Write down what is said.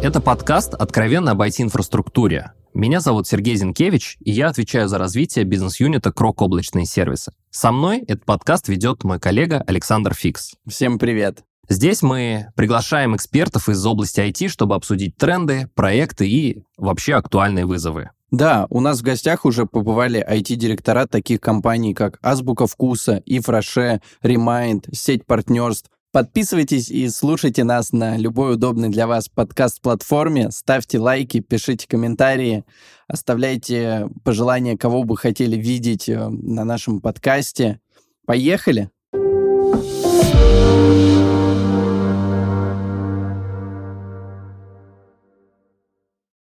Это подкаст «Откровенно об IT-инфраструктуре». Меня зовут Сергей Зинкевич, и я отвечаю за развитие бизнес-юнита Крок облачные сервисы. Со мной этот подкаст ведет мой коллега Александр Фикс. Всем привет. Здесь мы приглашаем экспертов из области IT, чтобы обсудить тренды, проекты и вообще актуальные вызовы. Да, у нас в гостях уже побывали IT-директора таких компаний, как Азбука Вкуса, Ифраше, Remind, сеть партнерств, Подписывайтесь и слушайте нас на любой удобной для вас подкаст-платформе. Ставьте лайки, пишите комментарии, оставляйте пожелания, кого бы хотели видеть э, на нашем подкасте. Поехали! Поехали!